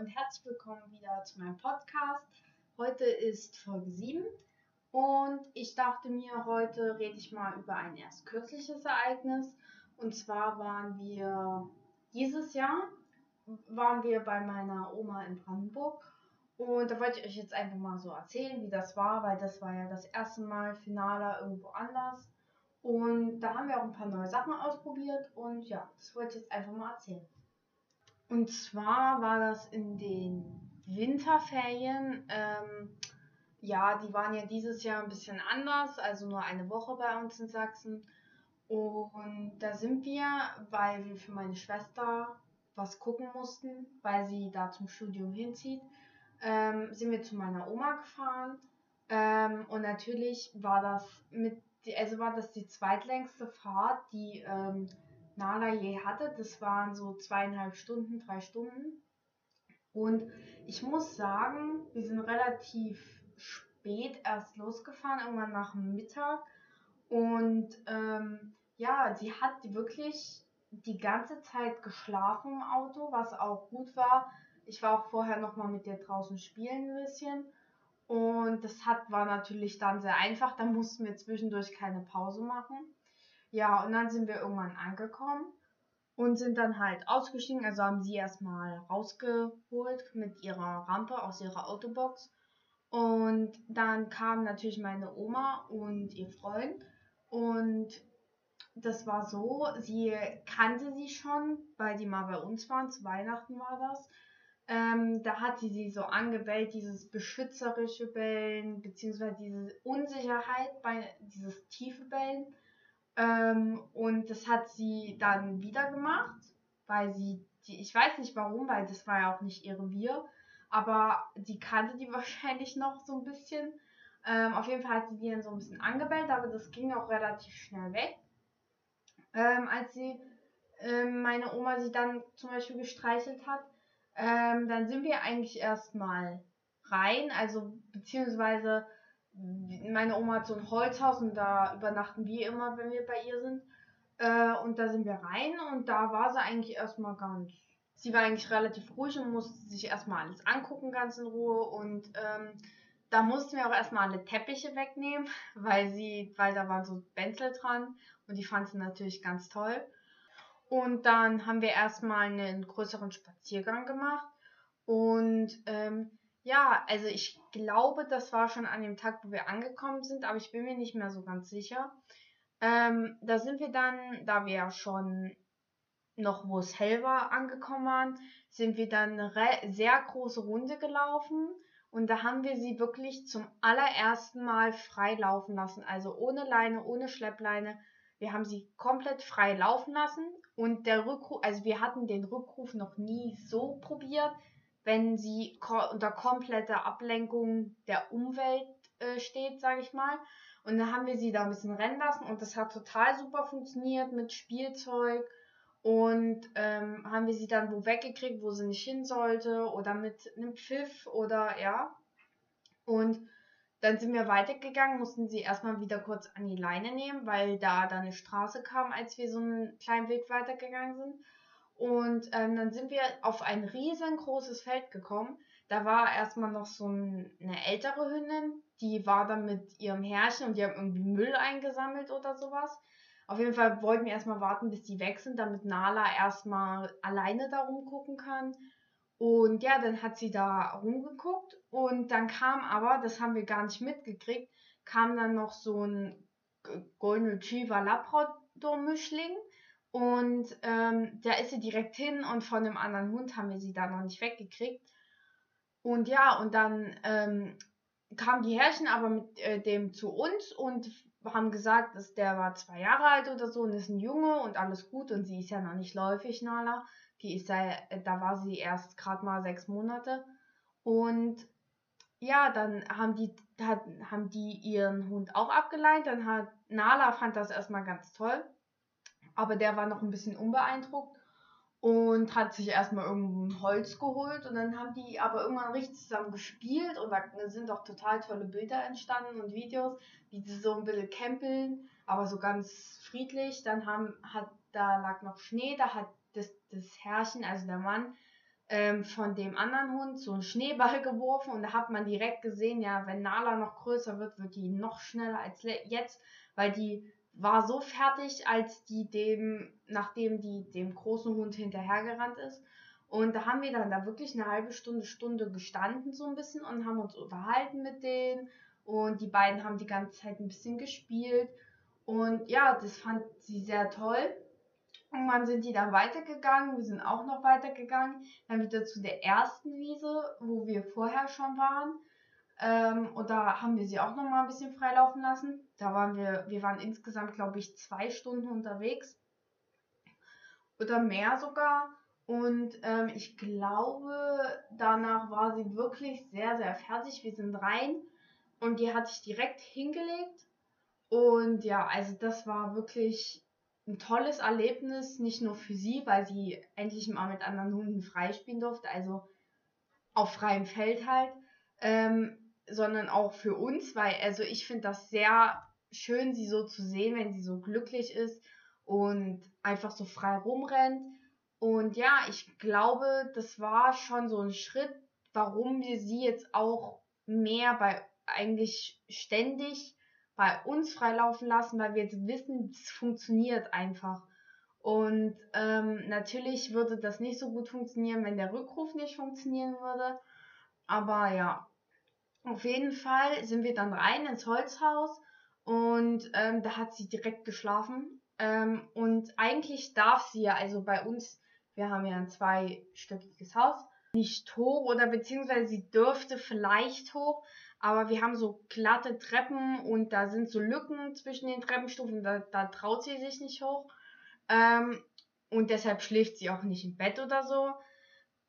und herzlich willkommen wieder zu meinem Podcast. Heute ist Folge 7 und ich dachte mir, heute rede ich mal über ein erst kürzliches Ereignis. Und zwar waren wir dieses Jahr waren wir bei meiner Oma in Brandenburg und da wollte ich euch jetzt einfach mal so erzählen, wie das war, weil das war ja das erste Mal Finale irgendwo anders. Und da haben wir auch ein paar neue Sachen ausprobiert und ja, das wollte ich jetzt einfach mal erzählen. Und zwar war das in den Winterferien. Ähm, ja, die waren ja dieses Jahr ein bisschen anders, also nur eine Woche bei uns in Sachsen. Und da sind wir, weil wir für meine Schwester was gucken mussten, weil sie da zum Studium hinzieht, ähm, sind wir zu meiner Oma gefahren. Ähm, und natürlich war das mit, also war das die zweitlängste Fahrt, die ähm, Nala je hatte. Das waren so zweieinhalb Stunden, drei Stunden. Und ich muss sagen, wir sind relativ spät erst losgefahren, irgendwann nach Mittag. Und ähm, ja, sie hat wirklich die ganze Zeit geschlafen im Auto, was auch gut war. Ich war auch vorher noch mal mit ihr draußen spielen ein bisschen. Und das hat, war natürlich dann sehr einfach. Da mussten wir zwischendurch keine Pause machen. Ja, und dann sind wir irgendwann angekommen und sind dann halt ausgestiegen. Also haben sie erstmal rausgeholt mit ihrer Rampe aus ihrer Autobox. Und dann kam natürlich meine Oma und ihr Freund. Und das war so, sie kannte sie schon, weil die mal bei uns waren. Zu Weihnachten war das. Ähm, da hat sie sie so angebellt, dieses beschützerische Bellen, beziehungsweise diese Unsicherheit bei dieses tiefe Bellen. Ähm, und das hat sie dann wieder gemacht, weil sie, die, ich weiß nicht warum, weil das war ja auch nicht ihr Revier, aber sie kannte die wahrscheinlich noch so ein bisschen. Ähm, auf jeden Fall hat sie die dann so ein bisschen angebellt, aber das ging auch relativ schnell weg. Ähm, als sie ähm, meine Oma sie dann zum Beispiel gestreichelt hat, ähm, dann sind wir eigentlich erstmal rein, also beziehungsweise meine Oma hat so ein Holzhaus und da übernachten wir immer, wenn wir bei ihr sind. Äh, und da sind wir rein und da war sie eigentlich erstmal ganz. Sie war eigentlich relativ ruhig und musste sich erstmal alles angucken, ganz in Ruhe. Und ähm, da mussten wir auch erstmal alle Teppiche wegnehmen, weil sie, weil da waren so Bänzel dran und die fand sie natürlich ganz toll. Und dann haben wir erstmal einen größeren Spaziergang gemacht. Und ähm, ja, also ich glaube, das war schon an dem Tag, wo wir angekommen sind, aber ich bin mir nicht mehr so ganz sicher. Ähm, da sind wir dann, da wir ja schon noch, wo es hell war, angekommen waren, sind wir dann eine sehr große Runde gelaufen und da haben wir sie wirklich zum allerersten Mal frei laufen lassen. Also ohne Leine, ohne Schleppleine. Wir haben sie komplett frei laufen lassen und der Rückruf, also wir hatten den Rückruf noch nie so probiert wenn sie ko unter kompletter Ablenkung der Umwelt äh, steht, sage ich mal. Und dann haben wir sie da ein bisschen rennen lassen und das hat total super funktioniert mit Spielzeug. Und ähm, haben wir sie dann wo weggekriegt, wo sie nicht hin sollte oder mit einem Pfiff oder ja. Und dann sind wir weitergegangen, mussten sie erstmal wieder kurz an die Leine nehmen, weil da dann eine Straße kam, als wir so einen kleinen Weg weitergegangen sind. Und ähm, dann sind wir auf ein riesengroßes Feld gekommen. Da war erstmal noch so ein, eine ältere Hündin, die war dann mit ihrem Herrchen und die haben irgendwie Müll eingesammelt oder sowas. Auf jeden Fall wollten wir erstmal warten, bis die weg sind, damit Nala erstmal alleine da rumgucken kann. Und ja, dann hat sie da rumgeguckt und dann kam aber, das haben wir gar nicht mitgekriegt, kam dann noch so ein Golden Retriever Labrador Mischling und ähm, da ist sie direkt hin und von dem anderen Hund haben wir sie da noch nicht weggekriegt. Und ja, und dann ähm, kamen die Herrchen aber mit äh, dem zu uns und haben gesagt, dass der war zwei Jahre alt oder so und ist ein Junge und alles gut und sie ist ja noch nicht läufig, Nala. Die ist ja, äh, da war sie erst gerade mal sechs Monate. Und ja, dann haben die, hat, haben die ihren Hund auch abgeleint. Dann hat Nala fand das erstmal ganz toll aber der war noch ein bisschen unbeeindruckt und hat sich erstmal irgendein Holz geholt und dann haben die aber irgendwann richtig zusammen gespielt und da sind auch total tolle Bilder entstanden und Videos, wie sie so ein bisschen campeln, aber so ganz friedlich. Dann haben, hat, da lag noch Schnee, da hat das, das Herrchen, also der Mann, ähm, von dem anderen Hund so einen Schneeball geworfen und da hat man direkt gesehen, ja, wenn Nala noch größer wird, wird die noch schneller als jetzt, weil die war so fertig, als die dem, nachdem die dem großen Hund hinterhergerannt ist. Und da haben wir dann da wirklich eine halbe Stunde, Stunde gestanden so ein bisschen und haben uns unterhalten mit denen. Und die beiden haben die ganze Zeit ein bisschen gespielt. Und ja, das fand sie sehr toll. Irgendwann sind die dann weitergegangen, wir sind auch noch weitergegangen, dann wieder zu der ersten Wiese, wo wir vorher schon waren. Ähm, und da haben wir sie auch noch mal ein bisschen freilaufen lassen. Da waren wir, wir waren insgesamt, glaube ich, zwei Stunden unterwegs. Oder mehr sogar. Und ähm, ich glaube, danach war sie wirklich sehr, sehr fertig. Wir sind rein und die hat sich direkt hingelegt. Und ja, also das war wirklich ein tolles Erlebnis, nicht nur für sie, weil sie endlich mal mit anderen Hunden freispielen durfte, also auf freiem Feld halt, ähm, sondern auch für uns, weil also ich finde das sehr schön, sie so zu sehen, wenn sie so glücklich ist und einfach so frei rumrennt. Und ja, ich glaube, das war schon so ein Schritt, warum wir sie jetzt auch mehr bei eigentlich ständig bei uns freilaufen lassen, weil wir jetzt wissen, es funktioniert einfach. Und ähm, natürlich würde das nicht so gut funktionieren, wenn der Rückruf nicht funktionieren würde. Aber ja, auf jeden Fall sind wir dann rein ins Holzhaus und ähm, da hat sie direkt geschlafen. Ähm, und eigentlich darf sie ja, also bei uns, wir haben ja ein zweistöckiges Haus, nicht hoch oder beziehungsweise sie dürfte vielleicht hoch, aber wir haben so glatte Treppen und da sind so Lücken zwischen den Treppenstufen, da, da traut sie sich nicht hoch. Ähm, und deshalb schläft sie auch nicht im Bett oder so.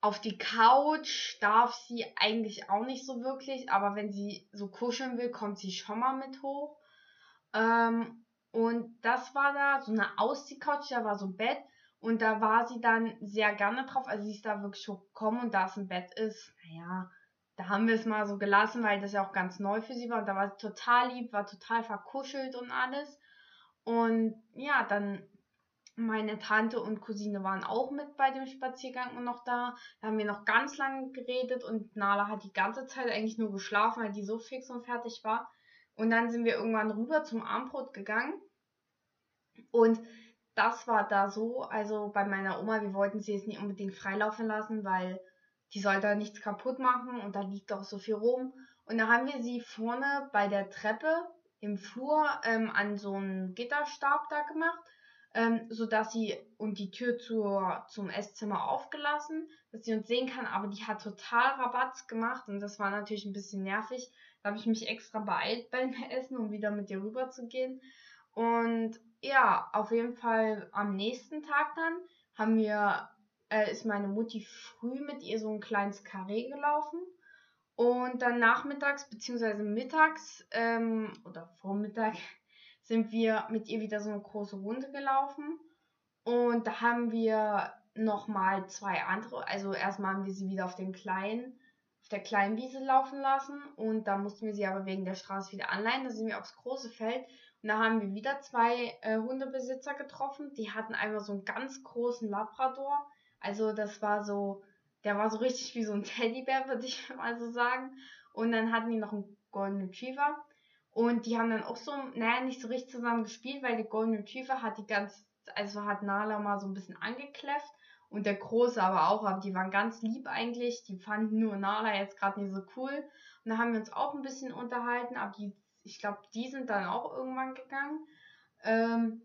Auf die Couch darf sie eigentlich auch nicht so wirklich, aber wenn sie so kuscheln will, kommt sie schon mal mit hoch. Ähm, und das war da so eine Ausziehcouch, da war so ein Bett und da war sie dann sehr gerne drauf. Also sie ist da wirklich so gekommen und da es ein Bett ist, naja, da haben wir es mal so gelassen, weil das ja auch ganz neu für sie war. Und da war sie total lieb, war total verkuschelt und alles. Und ja, dann meine Tante und Cousine waren auch mit bei dem Spaziergang und noch da. Da haben wir noch ganz lange geredet und Nala hat die ganze Zeit eigentlich nur geschlafen, weil die so fix und fertig war. Und dann sind wir irgendwann rüber zum Armbrot gegangen. Und das war da so, also bei meiner Oma, wir wollten sie jetzt nicht unbedingt freilaufen lassen, weil die soll da nichts kaputt machen und da liegt auch so viel rum. Und da haben wir sie vorne bei der Treppe im Flur ähm, an so einen Gitterstab da gemacht, ähm, sodass sie und die Tür zur, zum Esszimmer aufgelassen, dass sie uns sehen kann, aber die hat total Rabatz gemacht und das war natürlich ein bisschen nervig. Da habe ich mich extra beeilt beim Essen, um wieder mit ihr rüber zu gehen. Und ja, auf jeden Fall am nächsten Tag dann haben wir äh, ist meine Mutti früh mit ihr so ein kleines Karree gelaufen. Und dann nachmittags bzw. mittags ähm, oder Vormittag sind wir mit ihr wieder so eine große Runde gelaufen. Und da haben wir nochmal zwei andere, also erstmal haben wir sie wieder auf den kleinen, auf der kleinen Wiese laufen lassen und da mussten wir sie aber wegen der Straße wieder anleihen. Da sind wir aufs große Feld und da haben wir wieder zwei äh, Hundebesitzer getroffen. Die hatten einmal so einen ganz großen Labrador, also das war so, der war so richtig wie so ein Teddybär, würde ich mal so sagen. Und dann hatten die noch einen Golden Retriever. Und die haben dann auch so, naja, nicht so richtig zusammen gespielt, weil der Golden Retriever hat die ganz, also hat Nala mal so ein bisschen angekläfft. Und der Große aber auch, aber die waren ganz lieb eigentlich. Die fanden nur Nala jetzt gerade nicht so cool. Und da haben wir uns auch ein bisschen unterhalten, aber die, ich glaube, die sind dann auch irgendwann gegangen. Ähm,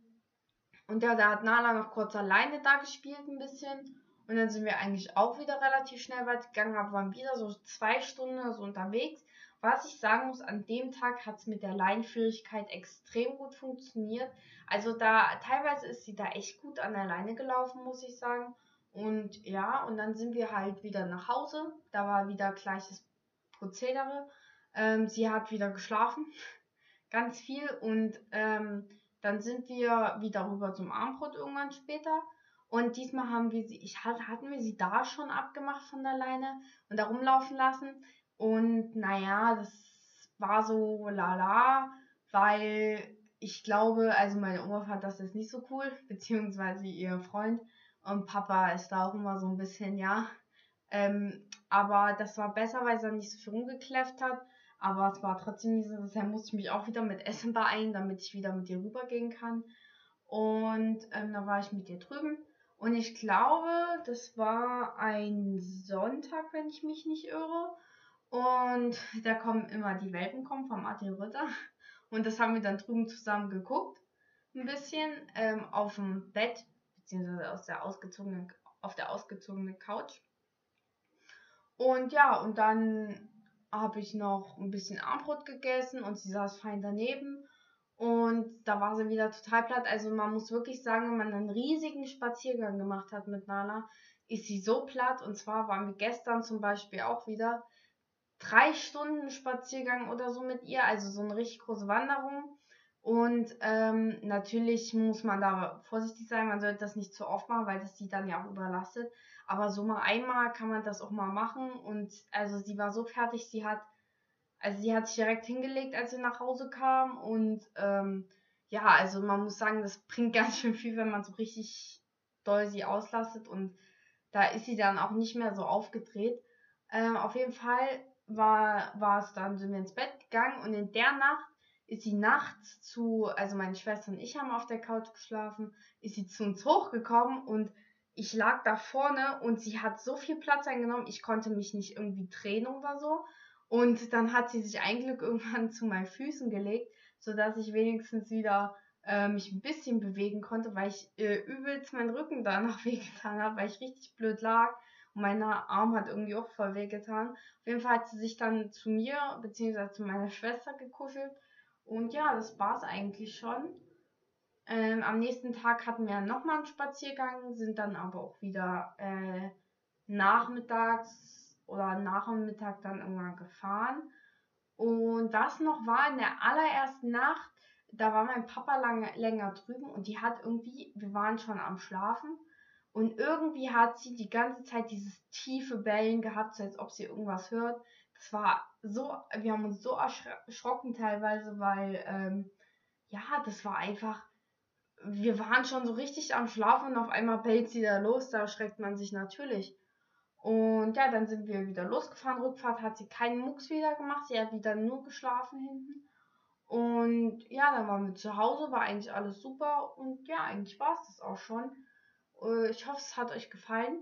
und ja, da hat Nala noch kurz alleine da gespielt ein bisschen. Und dann sind wir eigentlich auch wieder relativ schnell weit gegangen, aber waren wieder so zwei Stunden so unterwegs. Was ich sagen muss, an dem Tag hat es mit der Leinführigkeit extrem gut funktioniert. Also da teilweise ist sie da echt gut an der Leine gelaufen, muss ich sagen. Und ja, und dann sind wir halt wieder nach Hause. Da war wieder gleiches Prozedere. Ähm, sie hat wieder geschlafen, ganz viel. Und ähm, dann sind wir wieder rüber zum Armbrot irgendwann später. Und diesmal haben wir sie, ich hatten wir sie da schon abgemacht von der Leine und da rumlaufen lassen. Und naja, das war so lala, weil ich glaube, also meine Oma fand das jetzt nicht so cool, beziehungsweise ihr Freund. Und Papa ist da auch immer so ein bisschen, ja, Ähm, aber das war besser, weil er nicht so viel rumgekläfft hat. Aber es war trotzdem nicht so, deshalb musste ich mich auch wieder mit Essen beeilen, damit ich wieder mit ihr rübergehen kann. Und ähm, dann war ich mit ihr drüben. Und ich glaube, das war ein Sonntag, wenn ich mich nicht irre. Und da kommen immer die Welpen kommen vom Martin Rütter. Und das haben wir dann drüben zusammen geguckt. Ein bisschen ähm, auf dem Bett, beziehungsweise aus der ausgezogenen, auf der ausgezogenen Couch. Und ja, und dann habe ich noch ein bisschen Armbrot gegessen und sie saß fein daneben. Und da war sie wieder total platt. Also man muss wirklich sagen, wenn man einen riesigen Spaziergang gemacht hat mit Nala, ist sie so platt. Und zwar waren wir gestern zum Beispiel auch wieder drei Stunden Spaziergang oder so mit ihr. Also so eine richtig große Wanderung. Und ähm, natürlich muss man da vorsichtig sein. Man sollte das nicht zu oft machen, weil das sie dann ja auch überlastet. Aber so mal einmal kann man das auch mal machen. Und also sie war so fertig, sie hat, also sie hat sich direkt hingelegt, als sie nach Hause kam. Und ähm, ja, also man muss sagen, das bringt ganz schön viel, wenn man so richtig doll sie auslastet. Und da ist sie dann auch nicht mehr so aufgedreht. Ähm, auf jeden Fall war, es dann, sind wir ins Bett gegangen und in der Nacht ist sie nachts zu, also meine Schwester und ich haben auf der Couch geschlafen, ist sie zu uns hochgekommen und ich lag da vorne und sie hat so viel Platz eingenommen, ich konnte mich nicht irgendwie drehen oder so. Und dann hat sie sich eigentlich irgendwann zu meinen Füßen gelegt, sodass ich wenigstens wieder äh, mich ein bisschen bewegen konnte, weil ich äh, übelst meinen Rücken danach wehgetan habe, weil ich richtig blöd lag. Und mein Arm hat irgendwie auch voll wehgetan. Auf jeden Fall hat sie sich dann zu mir bzw. zu meiner Schwester gekuschelt. Und ja, das war es eigentlich schon. Ähm, am nächsten Tag hatten wir nochmal einen Spaziergang, sind dann aber auch wieder äh, nachmittags oder nach dem Mittag dann irgendwann gefahren. Und das noch war in der allerersten Nacht, da war mein Papa lange, länger drüben und die hat irgendwie, wir waren schon am Schlafen und irgendwie hat sie die ganze Zeit dieses tiefe Bellen gehabt, so als ob sie irgendwas hört. Das war so, wir haben uns so erschrocken teilweise, weil, ähm, ja, das war einfach, wir waren schon so richtig am Schlafen und auf einmal bellt sie da los, da erschreckt man sich natürlich. Und ja, dann sind wir wieder losgefahren. Rückfahrt hat sie keinen Mucks wieder gemacht, sie hat wieder nur geschlafen hinten. Und ja, dann waren wir zu Hause, war eigentlich alles super und ja, eigentlich war es das auch schon. Äh, ich hoffe, es hat euch gefallen.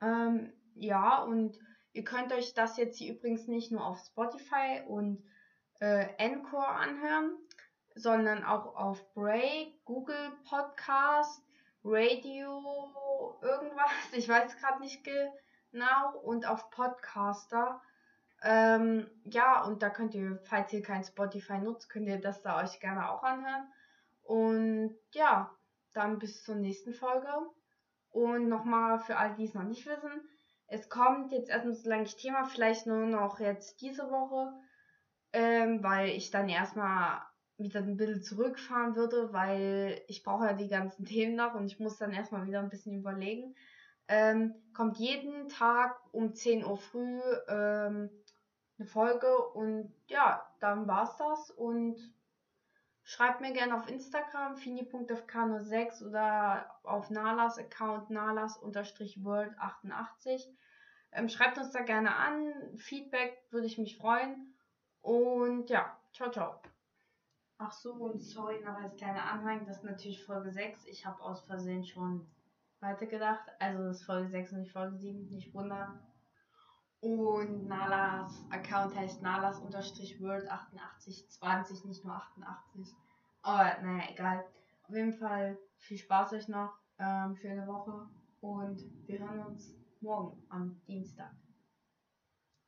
Ähm, ja, und ihr könnt euch das jetzt hier übrigens nicht nur auf Spotify und äh, Encore anhören sondern auch auf Break, Google Podcast, Radio, irgendwas, ich weiß gerade nicht genau, und auf Podcaster. Ähm, ja, und da könnt ihr, falls ihr kein Spotify nutzt, könnt ihr das da euch gerne auch anhören. Und ja, dann bis zur nächsten Folge. Und nochmal für alle, die es noch nicht wissen, es kommt jetzt erstmal so lange Thema, vielleicht nur noch jetzt diese Woche, ähm, weil ich dann erstmal wieder ein bisschen zurückfahren würde, weil ich brauche ja die ganzen Themen noch und ich muss dann erstmal wieder ein bisschen überlegen. Ähm, kommt jeden Tag um 10 Uhr früh ähm, eine Folge und ja, dann war's das und schreibt mir gerne auf Instagram fini.fk06 oder auf Nalas Account nalas-world88. Ähm, schreibt uns da gerne an, Feedback würde ich mich freuen und ja, ciao, ciao. Ach so, und sorry noch als kleiner Anhang, das ist natürlich Folge 6. Ich habe aus Versehen schon weitergedacht. Also das ist Folge 6 und nicht Folge 7, nicht wundern. Und Nalas Account heißt nalas-world8820, nicht nur 88. Aber naja, egal. Auf jeden Fall viel Spaß euch noch, ähm, eine Woche und wir hören uns morgen am Dienstag.